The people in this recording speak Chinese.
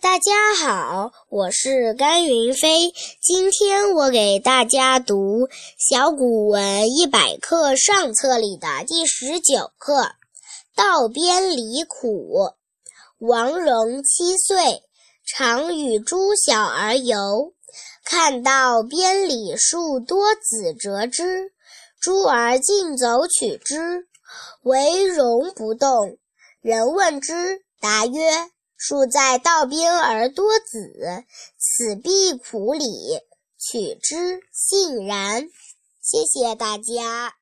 大家好，我是甘云飞。今天我给大家读《小古文一百课上册》里的第十九课《道边离苦》。王戎七岁，常与诸小儿游，看到边里树多子折枝，诸儿竞走取之，唯戎不动。人问之，答曰：树在道边而多子，此必苦李。取之，信然。谢谢大家。